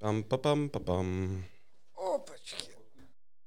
Bum, ba, bum, ba, bum.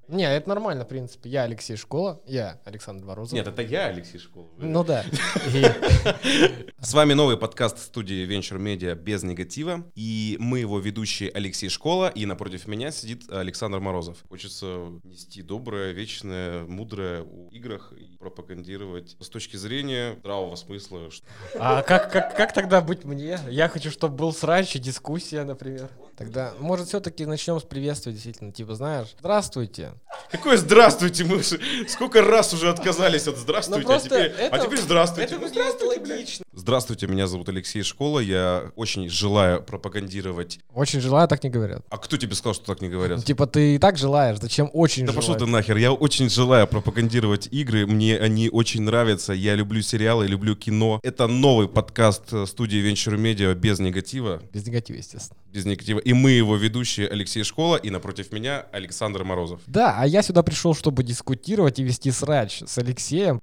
Не, это нормально, в принципе. Я Алексей Школа, я Александр Морозов. Нет, это я, Алексей Школов. Ну да. С вами новый подкаст студии Venture Media без негатива. И мы его ведущие Алексей Школа, и напротив меня сидит Александр Морозов. Хочется нести доброе, вечное, мудрое в играх и пропагандировать с точки зрения здравого смысла. А как, как, как тогда быть мне? Я хочу, чтобы был срач и дискуссия, например. Тогда, может, все-таки начнем с приветствия, действительно. Типа, знаешь, здравствуйте. Какое здравствуйте, мы сколько раз уже отказались от Ну, здравствуйте, а просто теперь, это- а теперь здравствуйте. Это Ну, здравствуйте, логично. Здравствуйте, меня зовут Алексей Школа, я очень желаю пропагандировать. Очень желаю, так не говорят. А кто тебе сказал, что так не Ну, говорят? Типа, ты и так желаешь, зачем очень Да пошел ты нахер, я очень желаю пропагандировать игры, мне они очень нравятся, я люблю сериалы, люблю кино. Это новый подкаст э, студии Venture Media без негатива, Без негатива, естественно. без негатива. И мы его ведущие Алексей Школа, и напротив меня Александр Морозов. Да, а я сюда пришел, чтобы дискутировать и вести срач с Алексеем.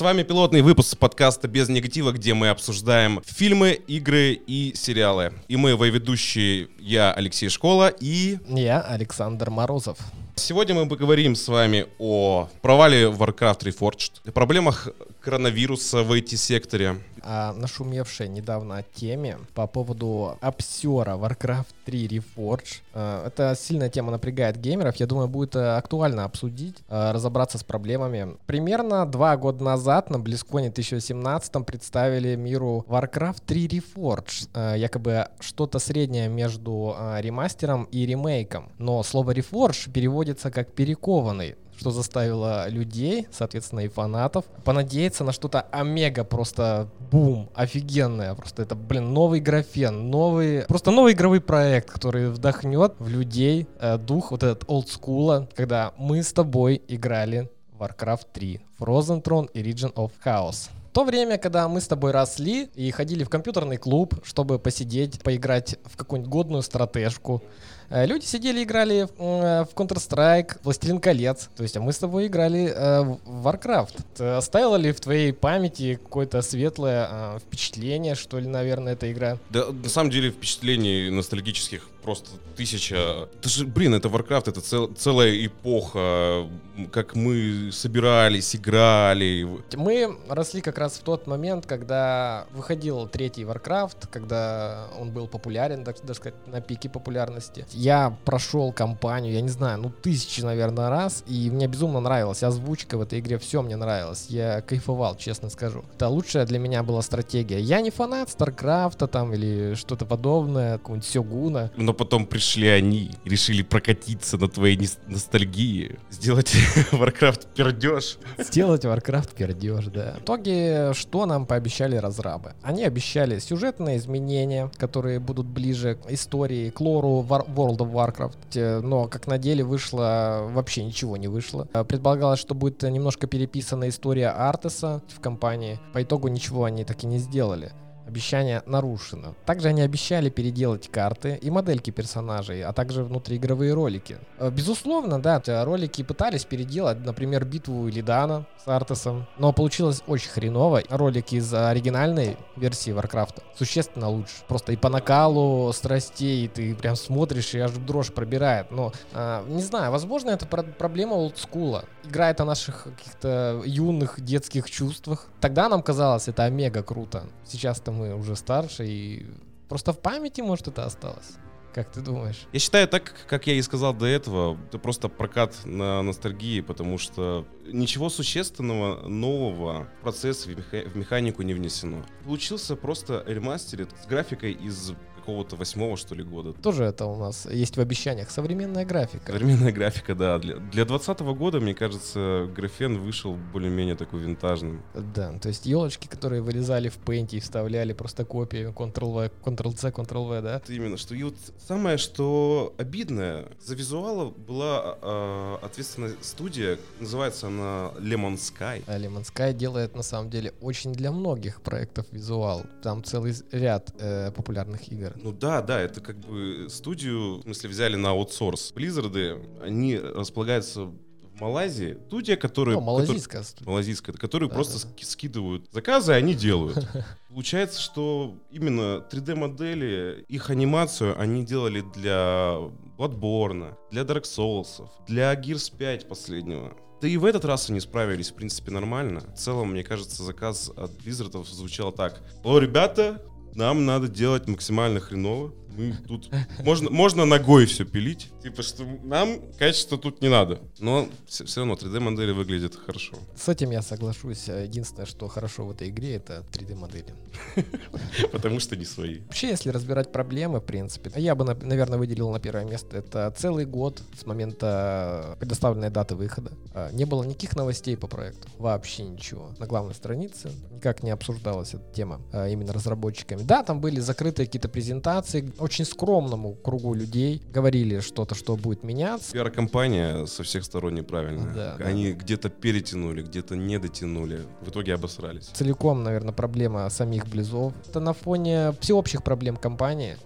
С вами пилотный выпуск подкаста «Без негатива», где мы обсуждаем фильмы, игры и сериалы. И мы его ведущие, я Алексей Школа, и Я Александр Морозов. Сегодня мы поговорим с вами о провале Warcraft Reforged, о проблемах коронавируса в IT-секторе. О нашумевшей недавно теме по поводу обсера Warcraft 3 Reforged. Э, Эта сильная тема напрягает геймеров. Я думаю, будет э, актуально обсудить, э, разобраться с проблемами. Примерно два года назад на BlizzCon 2017 представили миру Warcraft 3 Reforged. Э, Якобы что-то среднее между ремастером и ремейком. Но слово Reforged переводится как перекованный что заставило людей, соответственно, и фанатов, понадеяться на что-то омега просто бум, офигенное. Просто это, блин, новый графен, новый, просто новый игровой проект, который вдохнет в людей э, дух вот этот олдскула, когда мы с тобой играли Warcraft 3, Frozen Throne и Region of Chaos. То время, когда мы с тобой росли и ходили в компьютерный клуб, чтобы посидеть, поиграть в какую-нибудь годную стратежку, люди сидели, играли в, э, в Counter-Strike, Властелин колец. То есть, а мы с тобой играли э, в Warcraft. Оставила ли в твоей памяти какое-то светлое э, впечатление, что ли, наверное, эта игра? Да, на самом деле впечатлений ностальгических просто тысяча. Это же, блин, это Warcraft, это цел- целая эпоха, как мы собирались, играли. Мы росли как раз в тот момент, когда выходил третий Warcraft, когда он был популярен, так даже сказать, на пике популярности. Я прошел кампанию, я не знаю, ну тысячи, наверное, раз, и мне безумно нравилась озвучка в этой игре, все мне нравилось. Я кайфовал, честно скажу. Это лучшая для меня была стратегия. Я не фанат Старкрафта там или что-то подобное, какого-нибудь Сёгуна. Но потом пришли они решили прокатиться на твоей ностальгии, сделать Warcraft пердеж. Сделать Warcraft пердеж, да. В итоге, что нам пообещали разрабы? Они обещали сюжетные изменения, которые будут ближе к истории, к лору World of Warcraft. Э, Но, как на деле, вышло... Вообще ничего не вышло. Э, Предполагалось, что будет немножко переписана история Артеса в компании. По итогу ничего они так и не сделали. Обещание нарушено. Также они обещали переделать карты и модельки персонажей, а также внутриигровые ролики. Э, Безусловно, да, ролики пытались переделать, например, битву Илидана с Артесом, но получилось очень хреново. Ролики из оригинальной версии Варкрафта существенно лучше. Просто и по накалу страстей ты прям смотришь и аж дрожь пробирает. Но, а, не знаю, возможно, это про- проблема олдскула. Играет о наших каких-то юных детских чувствах. Тогда нам казалось это омега круто. Сейчас-то мы уже старше и просто в памяти, может, это осталось. Как ты думаешь? Я считаю, так, как я и сказал до этого, это просто прокат на ностальгии, потому что ничего существенного, нового в процесс, в, меха- в механику не внесено. Получился просто ремастерит с графикой из какого-то восьмого, что ли, года. Тоже это у нас есть в обещаниях. Современная графика. Современная графика, да. Для, для 2020 года, мне кажется, графен вышел более-менее такой винтажным. Да, то есть елочки, которые вырезали в пейнте и вставляли просто копии Ctrl-V, Ctrl-C, Ctrl-V, да? Это именно, что и вот самое, что обидное, за визуала была э, ответственная студия, называется она Lemon Sky. А Lemon Sky делает на самом деле очень для многих проектов визуал. Там целый ряд э, популярных игр. Наверное. Ну да, да, это как бы студию, в смысле, взяли на аутсорс. Близзарды, они располагаются в Малайзии. Студия, которая... Ну, малазийская который- малазийская, которые Да, просто да. ски- скидывают заказы, и они делают. Получается, что именно 3D-модели, их анимацию они делали для Bloodborne, для Dark Souls, для Gears 5 последнего. Да и в этот раз они справились, в принципе, нормально. В целом, мне кажется, заказ от Blizzard звучал так. О, ребята, нам надо делать максимально хреново. Мы тут... Можно, можно ногой все пилить. Типа, что нам качество тут не надо. Но все, равно 3D-модели выглядят хорошо. С этим я соглашусь. Единственное, что хорошо в этой игре, это 3D-модели. Потому что не свои. Вообще, если разбирать проблемы, в принципе, я бы, на- наверное, выделил на первое место. Это целый год с момента предоставленной даты выхода. А, Не было никаких новостей по проекту. Вообще ничего. На главной странице никак не обсуждалась эта тема а, именно разработчиками. Да, там были закрытые какие-то презентации. Очень скромному кругу людей говорили что-то, что будет меняться. Пиар-компания со всех сторон неправильная. Да, да. Они где-то перетянули, где-то не дотянули. В итоге обосрались. целиком, наверное, проблема самих близов. Это на фоне всеобщих проблем компании.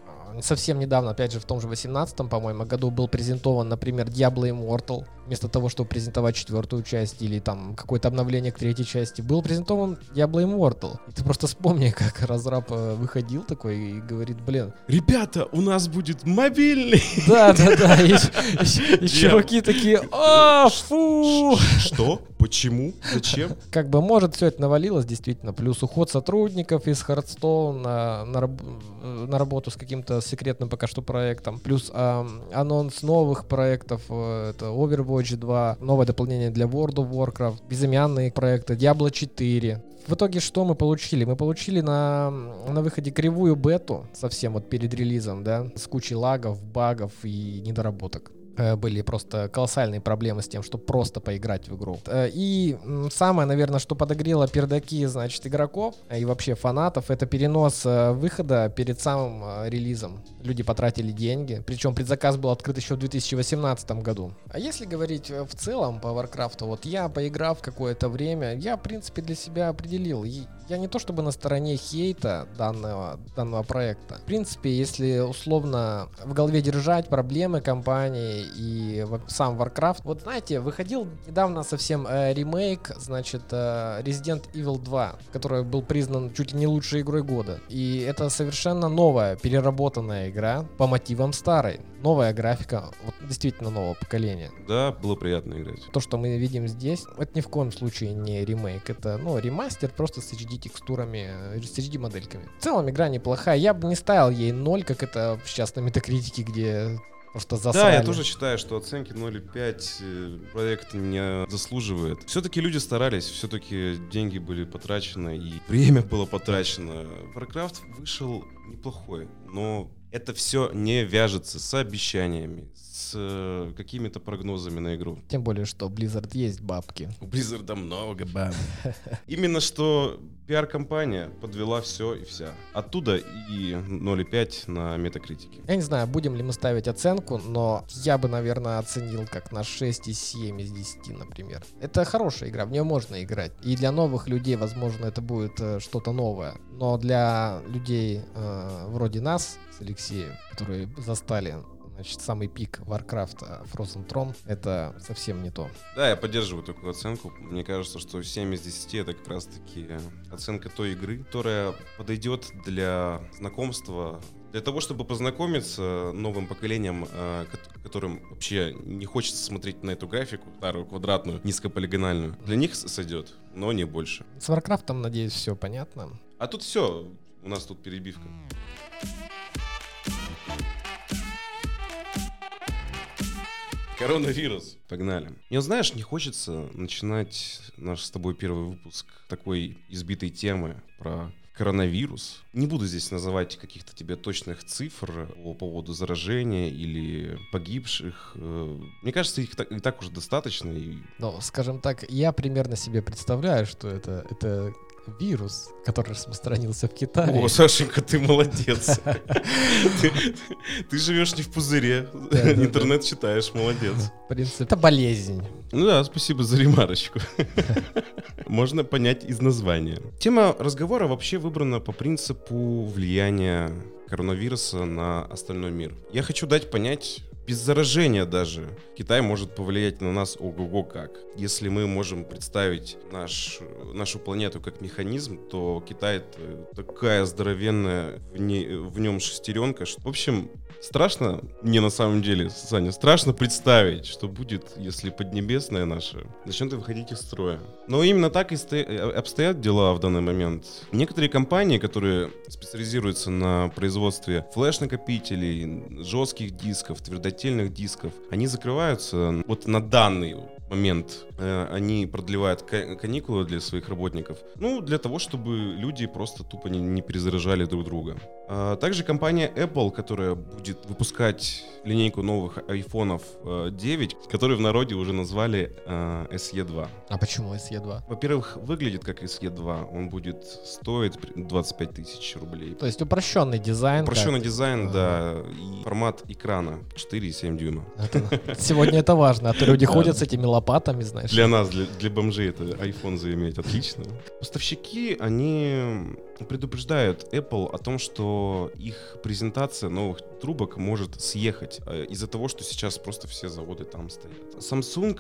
Совсем недавно, опять же, в том же 18 по-моему, году был презентован, например, Diablo Immortal. Вместо того, чтобы презентовать четвертую часть или там какое-то обновление к третьей части, был презентован Diablo Immortal. И ты просто вспомни, как разраб э, выходил такой и говорит, блин, Ребята, у нас будет мобильный. да-да-да, и, и- и чуваки такие, а, фу! Что? Почему? Зачем? как бы может все это навалилось действительно плюс уход сотрудников из Hearthstone на, э, на работу с каким-то секретным пока что проектом плюс ам, анонс новых проектов э, это Overwatch 2 новое дополнение для World of Warcraft безымянные проекты Diablo 4 в итоге что мы получили? Мы получили на, на выходе кривую бету, совсем вот перед релизом, да, с кучей лагов, багов и недоработок. Э, Были просто колоссальные проблемы с тем, чтобы просто поиграть в игру. Э, И самое, наверное, что подогрело пердаки, значит, игроков э, и вообще фанатов, это перенос выхода перед самым релизом. Люди потратили деньги, причем предзаказ был открыт еще в 2018 году. А если говорить в целом по Warcraft, вот я, поиграв какое-то время, я, в принципе, для себя определил. Я не то чтобы на стороне хейта данного, данного проекта. В принципе, если условно в голове держать проблемы компании и сам Warcraft. Вот знаете, выходил недавно совсем э, ремейк, значит, э, Resident Evil 2, который был признан чуть ли не лучшей игрой года. И это совершенно новая, переработанная игра по мотивам старой. Новая графика, вот действительно нового поколения. Да, было приятно играть. То, что мы видим здесь, это ни в коем случае не ремейк. Это, ну, ремастер просто с HD-текстурами, э, с HD-модельками. В целом, игра неплохая. Я бы не ставил ей 0, как это сейчас на метакритике, где просто засрали. Да, я тоже считаю, что оценки 0,5 э, проект не заслуживает. Все-таки люди старались, все-таки деньги были потрачены и время было потрачено. Warcraft вышел неплохой, но это все не вяжется с обещаниями, э, какими-то прогнозами на игру. Тем более, что Blizzard есть бабки. У Blizzard много баб. Именно что пиар-компания подвела все и вся. Оттуда и 0,5 на метакритике. Я не знаю, будем ли мы ставить оценку, но я бы, наверное, оценил как на 6,7 из 10, например. Это хорошая игра, в нее можно играть. И для новых людей, возможно, это будет э, что-то новое. Но для людей э, вроде нас с Алексеем, которые застали значит, самый пик Warcraft Frozen Throne, это совсем не то. Да, я поддерживаю такую оценку. Мне кажется, что 7 из 10 это как раз-таки оценка той игры, которая подойдет для знакомства, для того, чтобы познакомиться новым поколением, кот- которым вообще не хочется смотреть на эту графику, старую, квадратную, низкополигональную. Для них сойдет, но не больше. С Warcraft, надеюсь, все понятно. А тут все, у нас тут перебивка. Коронавирус. Погнали. Мне, знаешь, не хочется начинать наш с тобой первый выпуск такой избитой темы про коронавирус. Не буду здесь называть каких-то тебе точных цифр по поводу заражения или погибших. Э, Мне кажется, их так, и так уже достаточно. Но, скажем так, я примерно себе представляю, что это, это вирус, который распространился в Китае. О, Сашенька, ты молодец. Ты живешь не в пузыре. Интернет читаешь, молодец. В принципе, это болезнь. Ну да, спасибо за ремарочку. Можно понять из названия. Тема разговора вообще выбрана по принципу влияния коронавируса на остальной мир. Я хочу дать понять без заражения даже Китай может повлиять на нас ого-го как. Если мы можем представить наш, нашу планету как механизм, то Китай такая здоровенная в, не, в нем шестеренка. Что, в общем, страшно мне на самом деле, Саня, страшно представить, что будет, если Поднебесная наша начнет выходить из строя. Но именно так и обстоят дела в данный момент. Некоторые компании, которые специализируются на производстве флеш-накопителей, жестких дисков, твердотельных дисков, они закрываются вот на данный момент э, они продлевают каникулы для своих работников. Ну, для того, чтобы люди просто тупо не, не перезаражали друг друга. А также компания Apple, которая будет выпускать линейку новых айфонов 9, э, которые в народе уже назвали э, SE2. А почему SE2? Во-первых, выглядит как SE2. Он будет стоить 25 тысяч рублей. То есть упрощенный дизайн. Упрощенный как... дизайн, да. И формат экрана 4,7 дюйма. Это, сегодня это важно, а то люди ходят с этими лопатами, знаешь. Для нас, для, для бомжей это iPhone заиметь, отлично. Поставщики, они предупреждают Apple о том, что их презентация новых трубок может съехать э, из-за того, что сейчас просто все заводы там стоят. Samsung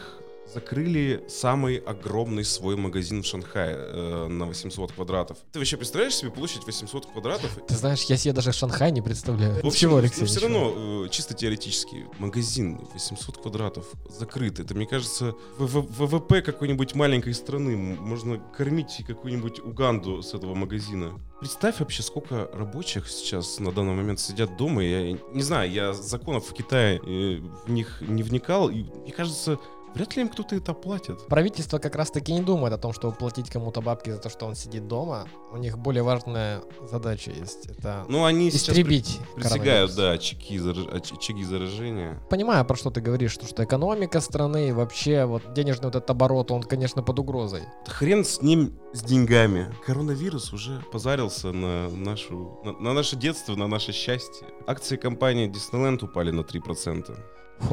закрыли самый огромный свой магазин в Шанхае э, на 800 квадратов. Ты вообще представляешь себе площадь 800 квадратов? Ты знаешь, я себе даже Шанхай не представляю. В общем, Алексей, но все равно, э, чисто теоретически, магазин 800 квадратов закрыт. Это, мне кажется, ВВП какой-нибудь маленькой страны. Можно кормить какую-нибудь Уганду с этого магазина. Представь вообще, сколько рабочих сейчас на данный момент сидят дома. Я не знаю, я законов в Китае э, в них не вникал. И мне кажется, Вряд ли им кто-то это платит. Правительство как раз-таки не думает о том, чтобы платить кому-то бабки за то, что он сидит дома. У них более важная задача есть. Это ну, они истребить при, присягают, да, очаги, зараж... очаги заражения. Понимаю, про что ты говоришь, что, что экономика страны вообще вот денежный вот этот оборот, он, конечно, под угрозой. Хрен с ним, с деньгами. Коронавирус уже позарился на, нашу, на, на наше детство, на наше счастье. Акции компании Disneyland упали на 3%.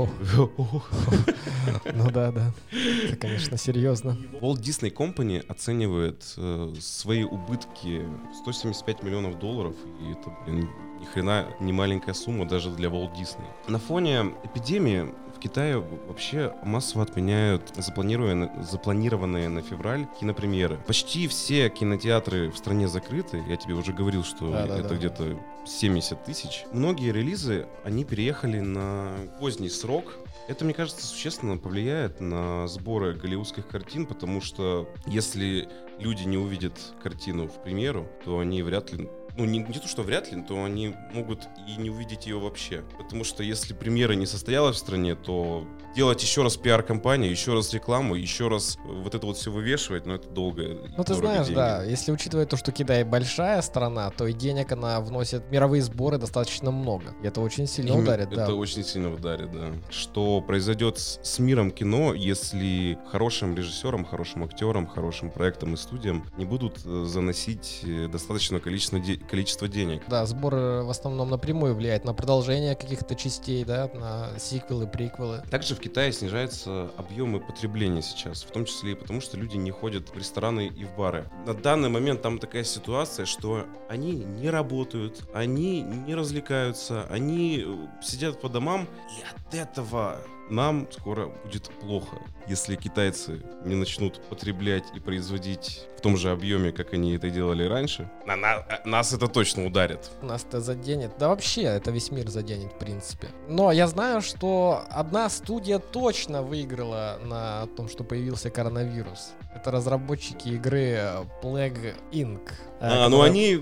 Ну да, да. Это, конечно, серьезно. Walt Disney Company оценивает э, свои убытки 175 миллионов долларов, и это, блин, ни хрена не маленькая сумма даже для Walt Disney. На фоне эпидемии Китае вообще массово отменяют запланированные, запланированные на февраль кинопремьеры. Почти все кинотеатры в стране закрыты. Я тебе уже говорил, что да, это да, где-то 70 тысяч. Многие релизы, они переехали на поздний срок. Это, мне кажется, существенно повлияет на сборы голливудских картин, потому что если люди не увидят картину в премьеру, то они вряд ли ну, не, не то, что вряд ли, то они могут и не увидеть ее вообще. Потому что если премьера не состоялась в стране, то делать еще раз пиар-компанию, еще раз рекламу, еще раз вот это вот все вывешивать, ну, это долго. Ну, ты знаешь, деньги. да, если учитывать то, что Китай большая страна, то и денег она вносит мировые сборы достаточно много. И это очень сильно и ударит, это да. очень сильно ударит, да. Что произойдет с, с миром кино, если хорошим режиссерам, хорошим актерам, хорошим проектам и студиям не будут э, заносить э, достаточное количество, де- количество денег. Да, сбор в основном напрямую влияет на продолжение каких-то частей, да, на сиквелы, приквелы. Также в Китае снижаются объемы потребления сейчас, в том числе и потому, что люди не ходят в рестораны и в бары. На данный момент там такая ситуация, что они не работают, они не развлекаются, они э, сидят по домам, и от этого нам скоро будет плохо, если китайцы не начнут потреблять и производить в том же объеме, как они это делали раньше. На, на, э, нас это точно ударит. Нас это заденет. Да вообще, это весь мир заденет, в принципе. Но я знаю, что одна студия точно выиграла на том, что появился коронавирус. Это разработчики игры Plague Inc. А, ну они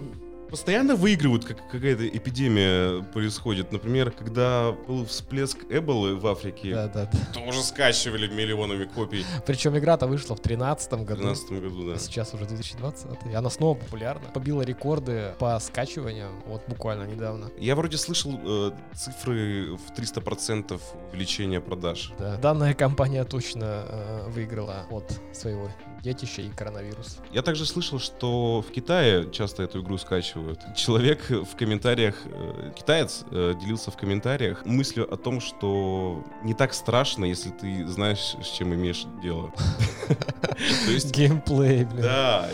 постоянно выигрывают, как какая-то эпидемия происходит. Например, когда был всплеск Эболы в Африке, да, да, да. тоже скачивали миллионами копий. Причем игра-то вышла в 2013 году. В 2013 году, да. А сейчас уже 2020. И она снова популярна. Побила рекорды по скачиванию вот буквально недавно. Я вроде слышал э, цифры в 300% увеличения продаж. Да. Данная компания точно э, выиграла от своего детище и коронавирус. Я также слышал, что в Китае часто эту игру скачивают. Человек в комментариях, э, китаец э, делился в комментариях мыслью о том, что не так страшно, если ты знаешь, с чем имеешь дело. То есть... Геймплей, блин. Да,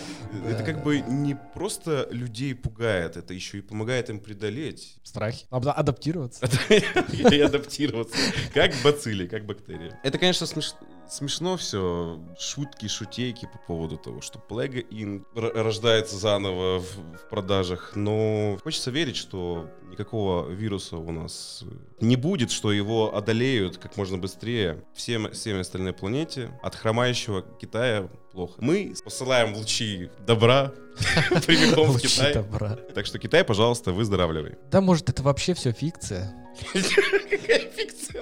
это как бы не просто людей пугает, это еще и помогает им преодолеть. Страхи. Адаптироваться. И адаптироваться. Как бацилли, как бактерии. Это, конечно, смешно все. Шутки, шутейки по поводу того, что Plague Inc. рождается заново в продажах. Но хочется верить, что никакого вируса у нас не будет, что его одолеют как можно быстрее всем, всеми остальной планете. От хромающего Китая плохо. Мы посылаем лучи добра прямиком в Китай. добра. Так что Китай, пожалуйста, выздоравливай. Да, может, это вообще все фикция? Какая фикция,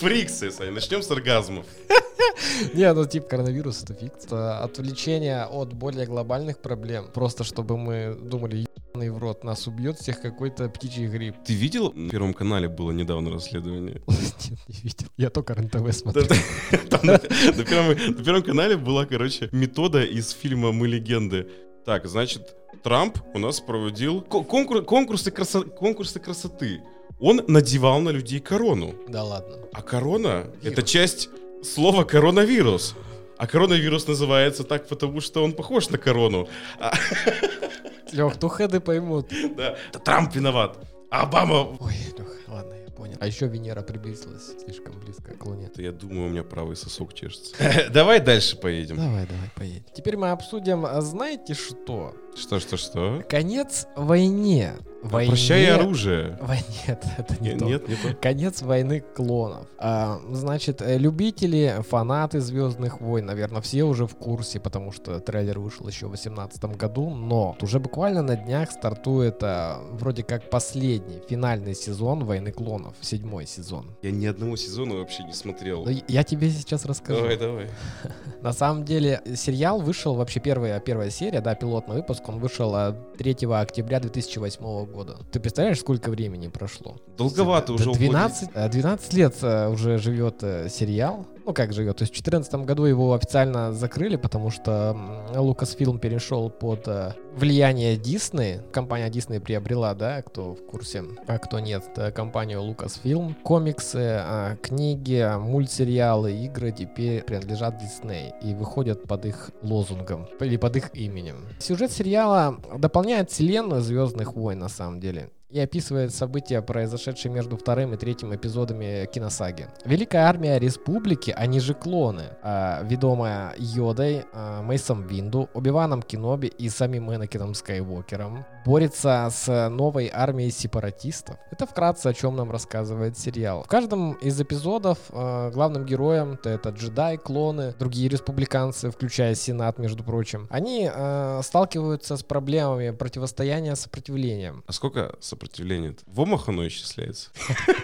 Фрикция, Саня. Начнем с оргазмов. Не, ну типа коронавирус это фикция. Отвлечение от более глобальных проблем. Просто чтобы мы думали, ебаный в рот, нас убьет всех какой-то птичий грипп. Ты видел? На Первом канале было недавно расследование. Нет, не видел. Я только РНТВ смотрел. На Первом канале была, короче, метода из фильма «Мы легенды». Так, значит, Трамп у нас проводил конкурсы красоты. Он надевал на людей корону. Да ладно. А корона — это часть слова коронавирус. А коронавирус называется так, потому что он похож на корону. А Лех, то хеды поймут. Да. Это Трамп виноват. А Обама... Ой, Лех, ладно, я понял. А еще Венера приблизилась слишком близко к Луне. Я думаю, у меня правый сосок чешется. Давай дальше поедем. Давай, давай, поедем. Теперь мы обсудим, а знаете что? Что, что, что? Конец войне. Войне... Прощай оружие. Вой... Нет, это не нет, то. Нет, не то. Конец войны клонов. А, значит, э, любители, фанаты Звездных войн, наверное, все уже в курсе, потому что трейлер вышел еще в 2018 году, но уже буквально на днях стартует а, вроде как последний, финальный сезон Войны клонов, седьмой сезон. Я ни одного сезона вообще не смотрел. Но я тебе сейчас расскажу. Давай, давай. На самом деле, сериал вышел, вообще первая, первая серия, да, пилотный выпуск, он вышел 3 а, октября 2008 года. Ты представляешь, сколько времени прошло? Долговато уже 12, 12 лет э, уже живет э, сериал ну как живет, то есть в 2014 году его официально закрыли, потому что Lucasfilm перешел под э, влияние Disney. Компания Disney приобрела, да, кто в курсе, а кто нет, компанию Lucasfilm. Комиксы, а, книги, мультсериалы, игры теперь принадлежат Disney и выходят под их лозунгом или под их именем. Сюжет сериала дополняет вселенную Звездных войн на самом деле и описывает события, произошедшие между вторым и третьим эпизодами киносаги. Великая армия республики, они же клоны, э, ведомая Йодой, э, Мейсом Винду, Убиваном Киноби и самим Энакином Скайуокером, борется с новой армией сепаратистов. Это вкратце о чем нам рассказывает сериал. В каждом из эпизодов э, главным героем то это джедай, клоны, другие республиканцы, включая Сенат, между прочим, они э, сталкиваются с проблемами противостояния сопротивлением. А сколько сопротивления? В омах оно исчисляется?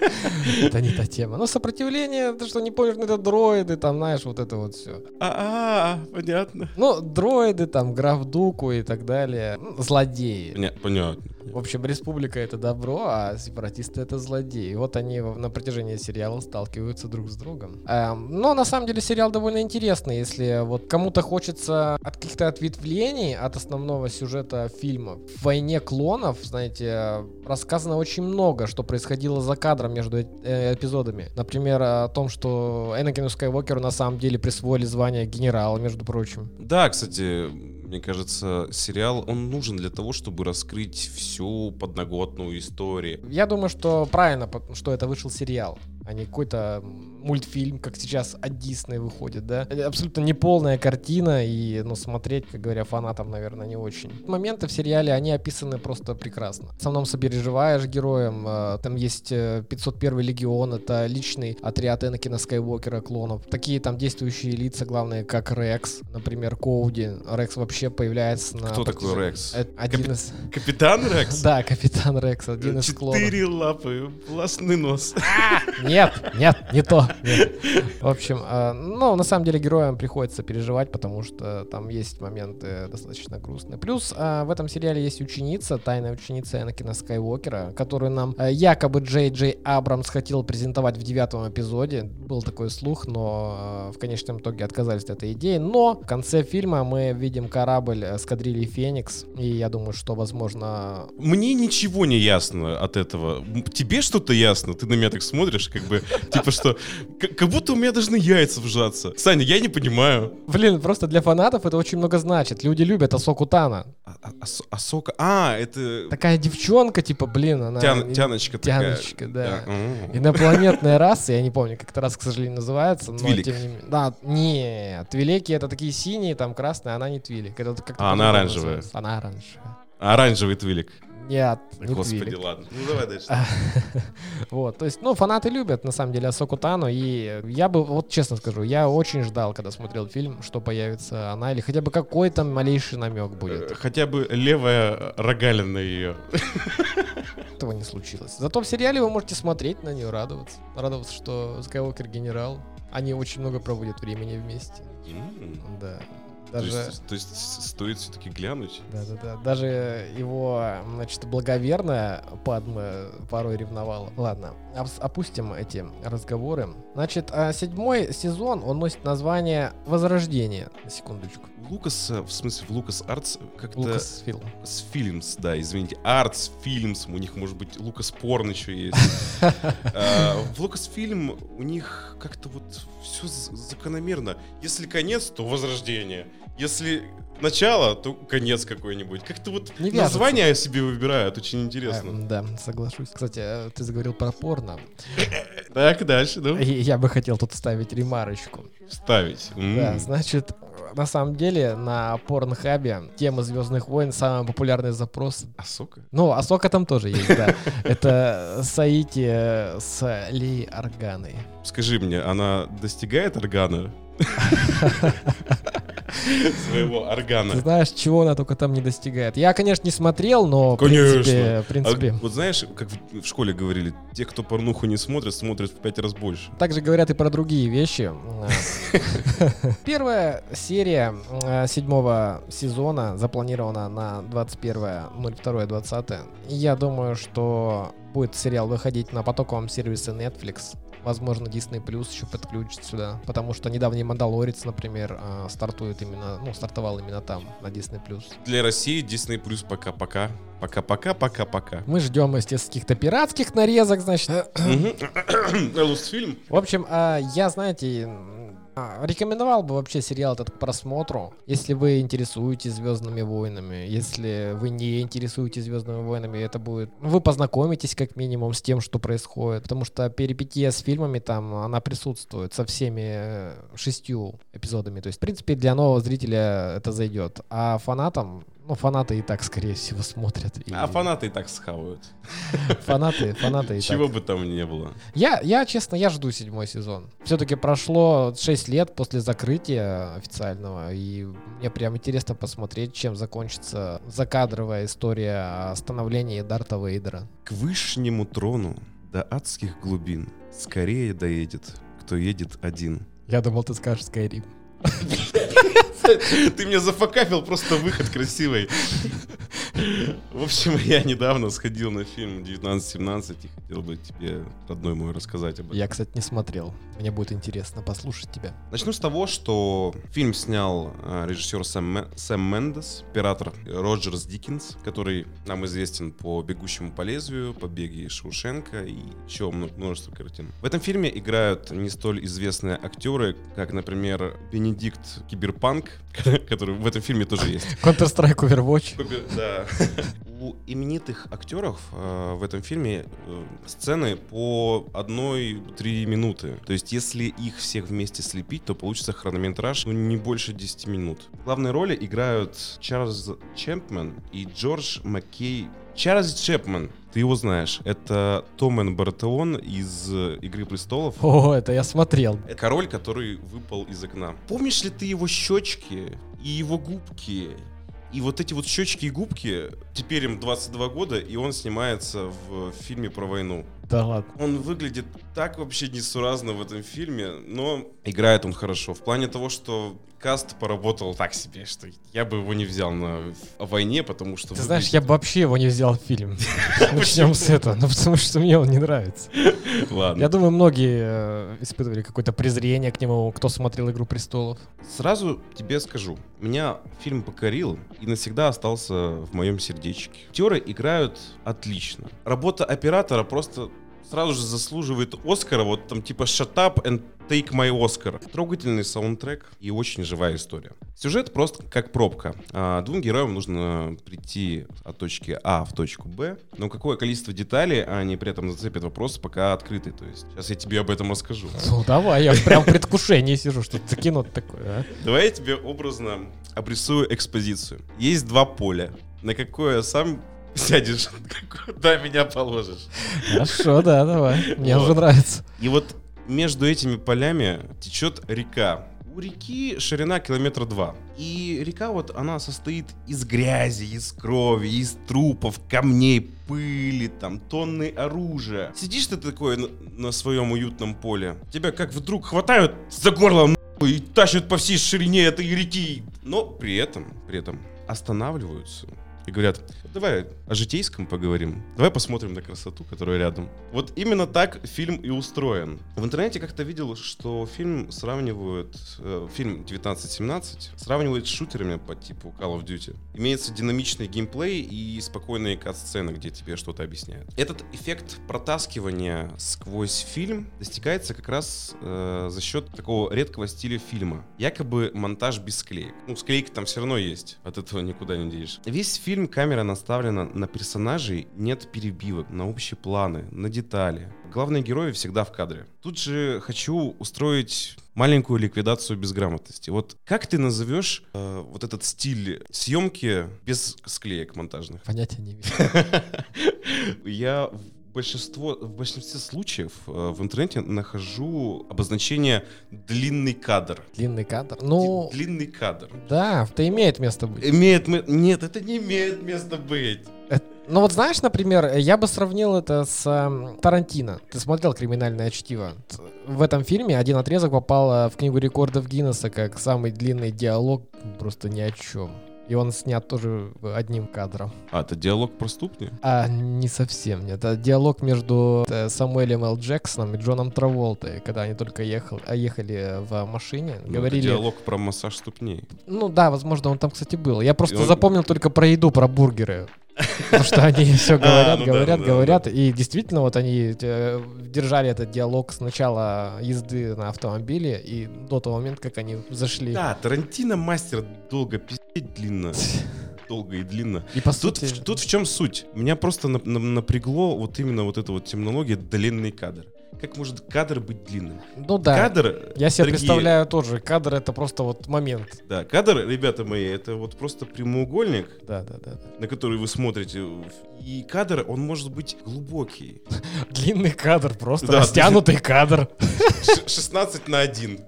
Это не та тема. Ну, сопротивление, ты что, не помнишь, это дроиды, там, знаешь, вот это вот все. А, понятно. Ну, дроиды, там, Графдуку и так далее. Злодеи. Понятно. В общем, республика это добро, а сепаратисты это злодеи. И вот они на протяжении сериала сталкиваются друг с другом. Эм, но на самом деле сериал довольно интересный, если вот кому-то хочется от каких-то ответвлений от основного сюжета фильма. В «Войне клонов», знаете, рассказано очень много, что происходило за кадром между э эпизодами. Например, о том, что Энакину Скайуокеру на самом деле присвоили звание генерала, между прочим. Да, кстати, мне кажется, сериал, он нужен для того, чтобы раскрыть всю подноготную историю. Я думаю, что правильно, что это вышел сериал а не какой-то мультфильм, как сейчас от Дисней выходит, да. Это абсолютно неполная картина, и, ну, смотреть, как говоря, фанатам, наверное, не очень. Моменты в сериале, они описаны просто прекрасно. В основном сопереживаешь героям, э, там есть 501 э, легион, это личный отряд Энакина Скайуокера клонов. Такие там действующие лица, главные, как Рекс, например, Коуди. Рекс вообще появляется на... Кто такой Рекс? Это один Капи... из... Капитан Рекс? Да, Капитан Рекс, один из клонов. Четыре лапы, властный нос. Нет, нет, не то. В общем, а, ну, на самом деле героям приходится переживать, потому что там есть моменты достаточно грустные. Плюс а, в этом сериале есть ученица, тайная ученица Энакина Скайуокера, которую нам а, якобы Джей Джей Абрамс хотел презентовать в девятом эпизоде. Был такой слух, но в конечном итоге отказались от этой идеи. Но в конце фильма мы видим корабль эскадрильи Феникс, и я думаю, что, возможно... Мне ничего не ясно от этого. Тебе что-то ясно? Ты на меня так смотришь, как бы, типа что, как будто у меня должны яйца вжаться. Саня, я не понимаю. Блин, просто для фанатов это очень много значит. Люди любят Асоку Тана. А, а, Асока, а, это... Такая девчонка, типа, блин, она... Тян, тяночка такая. Тяночка, да. да. Инопланетная раса, я не помню, как эта раса, к сожалению, называется. Но, Твилик. Тем не менее... Да, нет, Твилеки это такие синие, там красные, она не Твилик. Это а, она оранжевая. Она оранжевая. Оранжевый Твилик. Нет, не Господи, Твилик. ладно. Ну давай дальше. вот, то есть, ну, фанаты любят, на самом деле, Асоку Тану, и я бы, вот честно скажу, я очень ждал, когда смотрел фильм, что появится она, или хотя бы какой-то малейший намек будет. Э, хотя бы левая рогалина ее. Этого не случилось. Зато в сериале вы можете смотреть на нее, радоваться. Радоваться, что Скайуокер генерал. Они очень много проводят времени вместе. Да. Даже... То, есть, то есть стоит все-таки глянуть? Да-да-да. Даже его, значит, благоверная Падма порой ревновала. Ладно, опустим эти разговоры. Значит, а седьмой сезон, он носит название «Возрождение». Секундочку. Лукас, в смысле, в Лукас Артс как-то... Лукас Фильм. С Фильмс, да, извините. Артс, Фильмс, у них, может быть, Лукас Порн еще есть. А, в Лукас Фильм у них как-то вот все закономерно. Если конец, то возрождение. Если начало, то конец какой-нибудь. Как-то вот не название я себе выбирают, очень интересно. Э, да, соглашусь. Кстати, э, ты заговорил про порно. Так, дальше, да? Я бы хотел тут ставить ремарочку. Ставить? Да, значит, на самом деле на Порнхабе тема Звездных войн самый популярный запрос. Асока? Ну, Асока там тоже есть, да. Это Саити с Ли Органой. Скажи мне, она достигает Органа? своего органа. Ты знаешь, чего она только там не достигает. Я, конечно, не смотрел, но конечно. в принципе... В принципе... А, вот знаешь, как в школе говорили, те, кто порнуху не смотрит, смотрят в пять раз больше. Также говорят и про другие вещи. Первая серия э, седьмого сезона запланирована на 21.02.20. Я думаю, что будет сериал выходить на потоковом сервисе Netflix Возможно, Disney Plus еще подключит сюда, потому что недавний Мандалорец, например, а, стартует именно, ну, стартовал именно там, на Disney Plus. Для России Disney Plus пока-пока. Пока-пока, пока-пока. Мы ждем, естественно, каких-то пиратских нарезок, значит. фильм. В общем, а, я, знаете, а, рекомендовал бы вообще сериал этот к просмотру, если вы интересуетесь Звездными войнами. Если вы не интересуетесь Звездными войнами, это будет... Ну, вы познакомитесь как минимум с тем, что происходит. Потому что перипетия с фильмами там, она присутствует со всеми э, шестью эпизодами. То есть, в принципе, для нового зрителя это зайдет. А фанатам ну, фанаты и так, скорее всего, смотрят. И... А фанаты и так схавают. Фанаты, фанаты и Чего так. бы там ни было. Я, я, честно, я жду седьмой сезон. Все-таки прошло 6 лет после закрытия официального, и мне прям интересно посмотреть, чем закончится закадровая история о становлении Дарта Вейдера. К вышнему трону до адских глубин скорее доедет, кто едет один. Я думал, ты скажешь Skyrim. Ты мне зафакапил просто выход красивый. В общем, я недавно сходил на фильм 1917 и хотел бы тебе, родной мой, рассказать об этом. Я, кстати, не смотрел. Мне будет интересно послушать тебя. Начну с того, что фильм снял э, режиссер Сэм, Сэм Мендес, оператор Роджерс Диккенс, который нам известен по «Бегущему по лезвию», «Побеге из Шоушенка» и еще множество картин. В этом фильме играют не столь известные актеры, как, например, Бенедикт Киберпанк, который в этом фильме тоже есть. Counter-Strike Overwatch. Да. У именитых актеров э, в этом фильме э, сцены по одной-три минуты. То есть, если их всех вместе слепить, то получится хронометраж ну, не больше 10 минут. Главные роли играют Чарльз Чемпмен и Джордж Маккей Чарльз Чепман, ты его знаешь. Это Томен Бартеон из «Игры престолов». О, это я смотрел. Это король, который выпал из окна. Помнишь ли ты его щечки и его губки? И вот эти вот щечки и губки, теперь им 22 года, и он снимается в фильме про войну. Да ладно. Он выглядит так вообще несуразно в этом фильме, но играет он хорошо. В плане того, что каст поработал так себе, что я бы его не взял на войне, потому что... Ты знаешь, я бы вообще его не взял в фильм. Начнем с этого, ну потому что мне он не нравится. Ладно. Я думаю, многие э, испытывали какое-то презрение к нему, кто смотрел «Игру престолов». Сразу тебе скажу, меня фильм покорил и навсегда остался в моем сердечке. Актеры играют отлично. Работа оператора просто сразу же заслуживает Оскара, вот там типа «Shut up and take my Oscar». Трогательный саундтрек и очень живая история. Сюжет просто как пробка. А, двум героям нужно прийти от точки А в точку Б, но какое количество деталей они при этом зацепят вопрос пока открытый. То есть сейчас я тебе об этом расскажу. Ну давай, я прям в предвкушении сижу, что это кино такое, а? Давай я тебе образно обрисую экспозицию. Есть два поля. На какое сам сядешь, куда меня положишь. Хорошо, да, давай. Мне Вот. уже нравится. И вот между этими полями течет река. У реки ширина километра два. И река вот, она состоит из грязи, из крови, из трупов, камней, пыли, там, тонны оружия. Сидишь ты такой на, на своем уютном поле, тебя как вдруг хватают за горло и тащат по всей ширине этой реки. Но при этом, при этом останавливаются и говорят, давай о житейском поговорим. Давай посмотрим на красоту, которая рядом. Вот именно так фильм и устроен. В интернете как-то видел, что фильм сравнивают, э, фильм 1917 сравнивают с шутерами по типу Call of Duty. Имеется динамичный геймплей и спокойные кат-сцены, где тебе что-то объясняют. Этот эффект протаскивания сквозь фильм достигается как раз э, за счет такого редкого стиля фильма. Якобы монтаж без склеек. Ну, склейки там все равно есть, от этого никуда не денешь. Весь фильм камера наставлена на персонажей, нет перебивок, на общие планы, на детали. Главные герои всегда в кадре. Тут же хочу устроить маленькую ликвидацию безграмотности. Вот как ты назовешь э, вот этот стиль съемки без склеек монтажных? Понятия не вижу. Я большинство, в большинстве случаев э, в интернете нахожу обозначение длинный кадр. Длинный кадр. Ну, Длинный кадр. да, это имеет место быть. Имеет ме- Нет, это не имеет места быть. Ну вот знаешь, например, я бы сравнил это с эм, Тарантино. Ты смотрел «Криминальное чтиво»? В этом фильме один отрезок попал э, в книгу рекордов Гиннесса как самый длинный диалог просто ни о чем. И он снят тоже одним кадром. А, это диалог про ступни? А, не совсем, нет. Это диалог между э, Самуэлем Л. Джексоном и Джоном Траволтой, когда они только ехал, а ехали в машине. Ну, это говорили... диалог про массаж ступней. Ну да, возможно, он там, кстати, был. Я просто он- запомнил только про еду, про бургеры. Потому что они все говорят, ну да, говорят, да, говорят. И действительно, вот они э, держали этот диалог с начала езды на автомобиле и до того момента, как они зашли. Да, Тарантино мастер долго пиздеть длинно. Долго и длинно. И по Тут, сути... в- тут в чем суть? Меня просто нап- на- напрягло вот именно вот эта вот терминология длинный кадр. Как может кадр быть длинным? Ну да. Кадр, Я себе дорогие- представляю тоже. Кадр это просто вот момент. Да, кадр, ребята мои, это вот просто прямоугольник, Да, да, да. да. на который вы смотрите. И кадр, он может быть глубокий. Длинный кадр, просто Да, растянутый кадр. Ш- 16 на 1.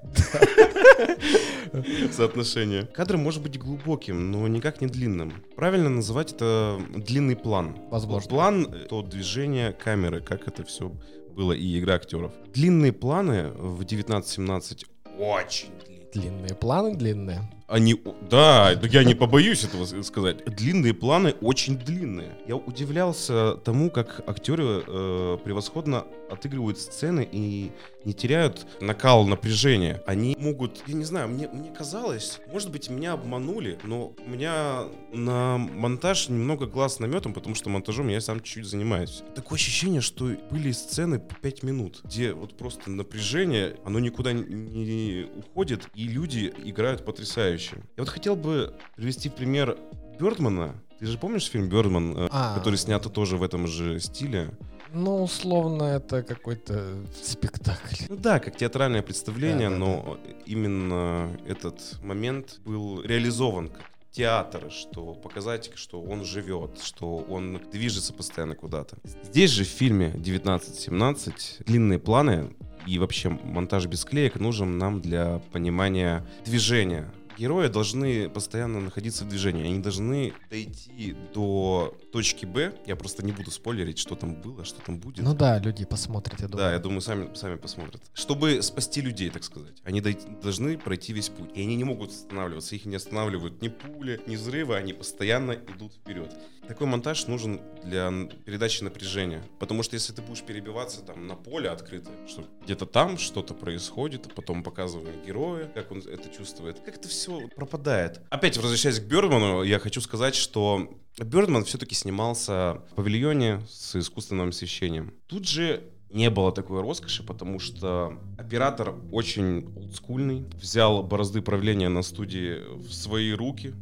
Соотношение. Кадр может быть глубоким, но никак не длинным. Правильно называть это длинный план. Возможно. План — то движение камеры, как это все было, и игра актеров. Длинные планы в 1917 очень длинные. Длинные планы, длинные. Они, да, я не побоюсь этого сказать. Длинные планы очень длинные. Я удивлялся тому, как актеры э, превосходно отыгрывают сцены и не теряют накал напряжения. Они могут, я не знаю, мне, мне казалось, может быть, меня обманули, но у меня на монтаж немного глаз наметом, потому что монтажом я сам чуть-чуть занимаюсь. Такое ощущение, что были сцены по 5 минут, где вот просто напряжение, оно никуда не уходит, и люди играют потрясающе. Я вот хотел бы привести пример Бёрдмана. Ты же помнишь фильм Бёрдман, э, А. который снят тоже в этом же стиле? Ну, условно, это какой-то спектакль. Ну да, как театральное представление, Да, да, но именно этот момент был реализован как театр, что показать, что он живет, что он движется постоянно куда-то. Здесь же в фильме 1917 длинные планы и вообще монтаж без клеек нужен нам для понимания движения. Герои должны постоянно находиться в движении, они должны дойти до точки Б. Я просто не буду спойлерить, что там было, что там будет. Ну да, люди посмотрят, я думаю. Да, я думаю, сами, сами посмотрят. Чтобы спасти людей, так сказать. Они должны пройти весь путь. И они не могут останавливаться. Их не останавливают ни пули, ни взрывы. Они постоянно идут вперед. Такой монтаж нужен для передачи напряжения. Потому что если ты будешь перебиваться там на поле открыто, что где-то там что-то происходит, а потом показывая героя, как он это чувствует, как это все пропадает. Опять возвращаясь к Бёрдману, я хочу сказать, что Бёрдман все-таки снимался в павильоне с искусственным освещением. Тут же не было такой роскоши, потому что оператор очень олдскульный, взял борозды правления на студии в свои руки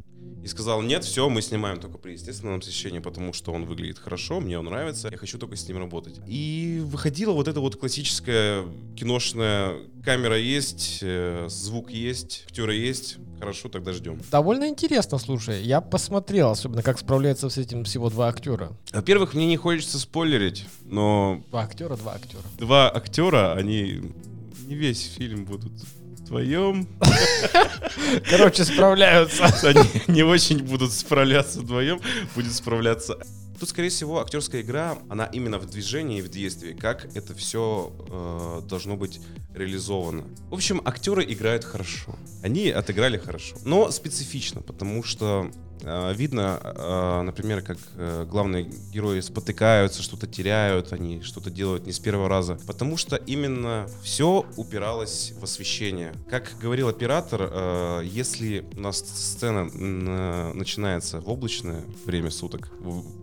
и сказал, нет, все, мы снимаем только при естественном освещении, потому что он выглядит хорошо, мне он нравится, я хочу только с ним работать. И выходила вот эта вот классическая киношная камера есть, э, звук есть, актеры есть, хорошо, тогда ждем. Довольно интересно, слушай. Я посмотрел, особенно как справляются с этим всего два актера. Во-первых, мне не хочется спойлерить, но Два актера, два актера. два актера, они не весь фильм будут вдвоем. Короче, справляются. Они не очень будут справляться вдвоем, будет справляться. Тут, скорее всего, актерская игра, она именно в движении и в действии, как это все должно быть реализовано. В общем, актеры играют хорошо. Они отыграли хорошо, но специфично, потому что э, видно, э, например, как э, главные герои спотыкаются, что-то теряют, они что-то делают не с первого раза, потому что именно все упиралось в освещение. Как говорил оператор, э, если у нас сцена начинается в облачное время суток,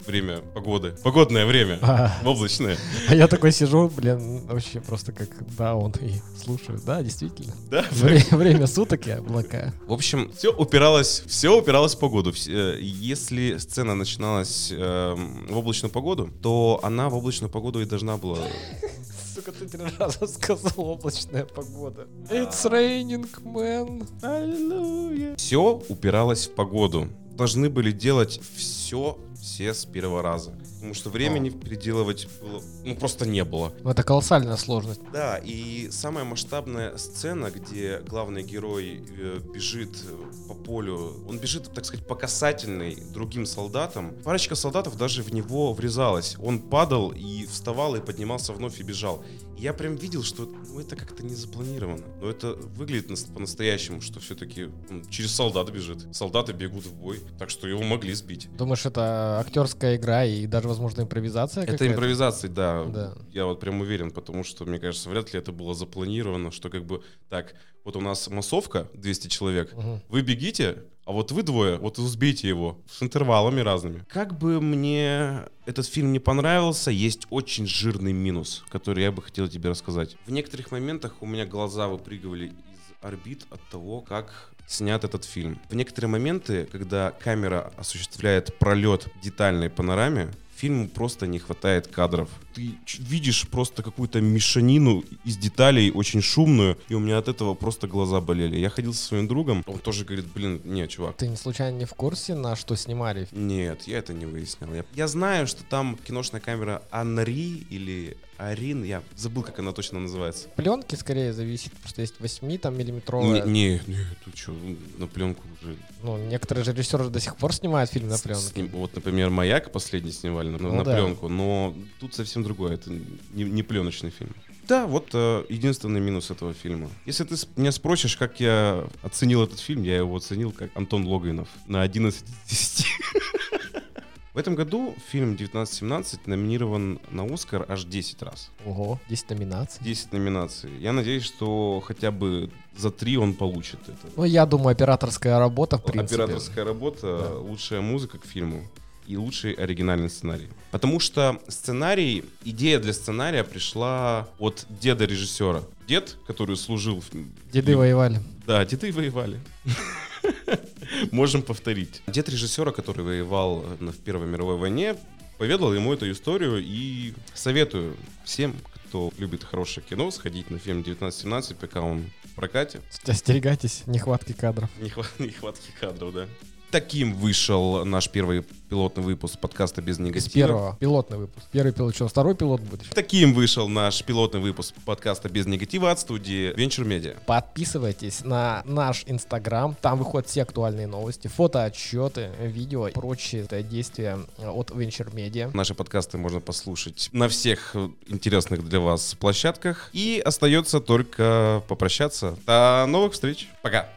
время погоды, погодное время, А в облачное, а я такой сижу, блин, вообще просто как даун и слушаю. Да, действительно. да, Вре- Время суток и облака. В общем, все упиралось, все упиралось в погоду. Э, Если сцена начиналась эм, в облачную погоду, то она в облачную погоду и должна была. Сука, ты три раза сказал облачная погода. It's raining, man. Аллилуйя. Все упиралось в погоду. Должны были делать все, все с первого раза. Потому что времени переделывать было, ну, просто не было. Это колоссальная сложность. Да, и самая масштабная сцена, где главный герой э, бежит э, по полю, он бежит, так сказать, по касательной другим солдатам. Парочка солдатов даже в него врезалась. Он падал и вставал и поднимался вновь и бежал. Я прям видел, что ну, это как-то не запланировано. Но это выглядит нас- по-настоящему, что все-таки через солдат бежит. Солдаты бегут в бой, так что его могли сбить. Думаешь, это актерская игра и даже, возможно, импровизация Это импровизация, да. Да. Я вот прям уверен, потому что, мне кажется, вряд ли это было запланировано, что как бы так, вот у нас массовка, 200 человек, Мгм. вы бегите, а вот вы двое, вот сбейте его с интервалами разными. Как бы мне этот фильм не понравился, есть очень жирный минус, который я бы хотел тебе рассказать. В некоторых моментах у меня глаза выпрыгивали из орбит от того, как снят этот фильм. В некоторые моменты, когда камера осуществляет пролет детальной панораме, фильму просто не хватает кадров. Ты видишь просто какую-то мешанину из деталей, очень шумную, и у меня от этого просто глаза болели. Я ходил со своим другом, он тоже говорит, блин, не, чувак, Ты не случайно не в курсе, на что снимали? нет, я это не выяснял. Я, я знаю, что там киношная камера Анри или Арин, я забыл, как она точно называется. Пленки скорее зависит, потому что есть 8 там Не, миллиметровая. не, не, ты что, на пленку уже. Ну, некоторые же режиссеры до сих пор снимают фильм на с- пленке. сним- вот, например, «Маяк» последний снимали на, Ну на да. пленку, но тут совсем другое, это не, не пленочный фильм. Да, вот э, единственный минус этого фильма. Если ты меня спросишь, как я оценил этот фильм, я его оценил как Антон Логвинов на 11 из 10. В этом году фильм 1917 номинирован на Оскар аж 10 раз. Ого, 10 номинаций. 10 номинаций. Я надеюсь, что хотя бы за 3 он получит это. Ну, я думаю, операторская работа, в принципе. Операторская работа, Да. лучшая музыка к фильму и лучший оригинальный сценарий. Потому что сценарий, идея для сценария пришла от деда режиссера. Дед, который служил... в- Деды воевали. Да, деды воевали. Можем повторить. Дед режиссера, который воевал в Первой мировой войне, поведал ему эту историю и советую всем, кто любит хорошее кино, сходить на фильм 1917, пока он в прокате. Остерегайтесь нехватки кадров. Нехва- Нехватки кадров, да. Таким вышел наш первый пилотный выпуск подкаста «Без С негатива». первого. Пилотный выпуск. Первый пилот, что, второй пилот будет? Таким вышел наш пилотный выпуск подкаста «Без негатива» от студии Venture Media. Подписывайтесь на наш инстаграм, там выходят все актуальные новости, фотоотчеты, видео и прочие э, действия от Venture Media. Наши подкасты можно послушать на всех э, интересных для вас площадках. И остается только попрощаться. До новых встреч. Пока.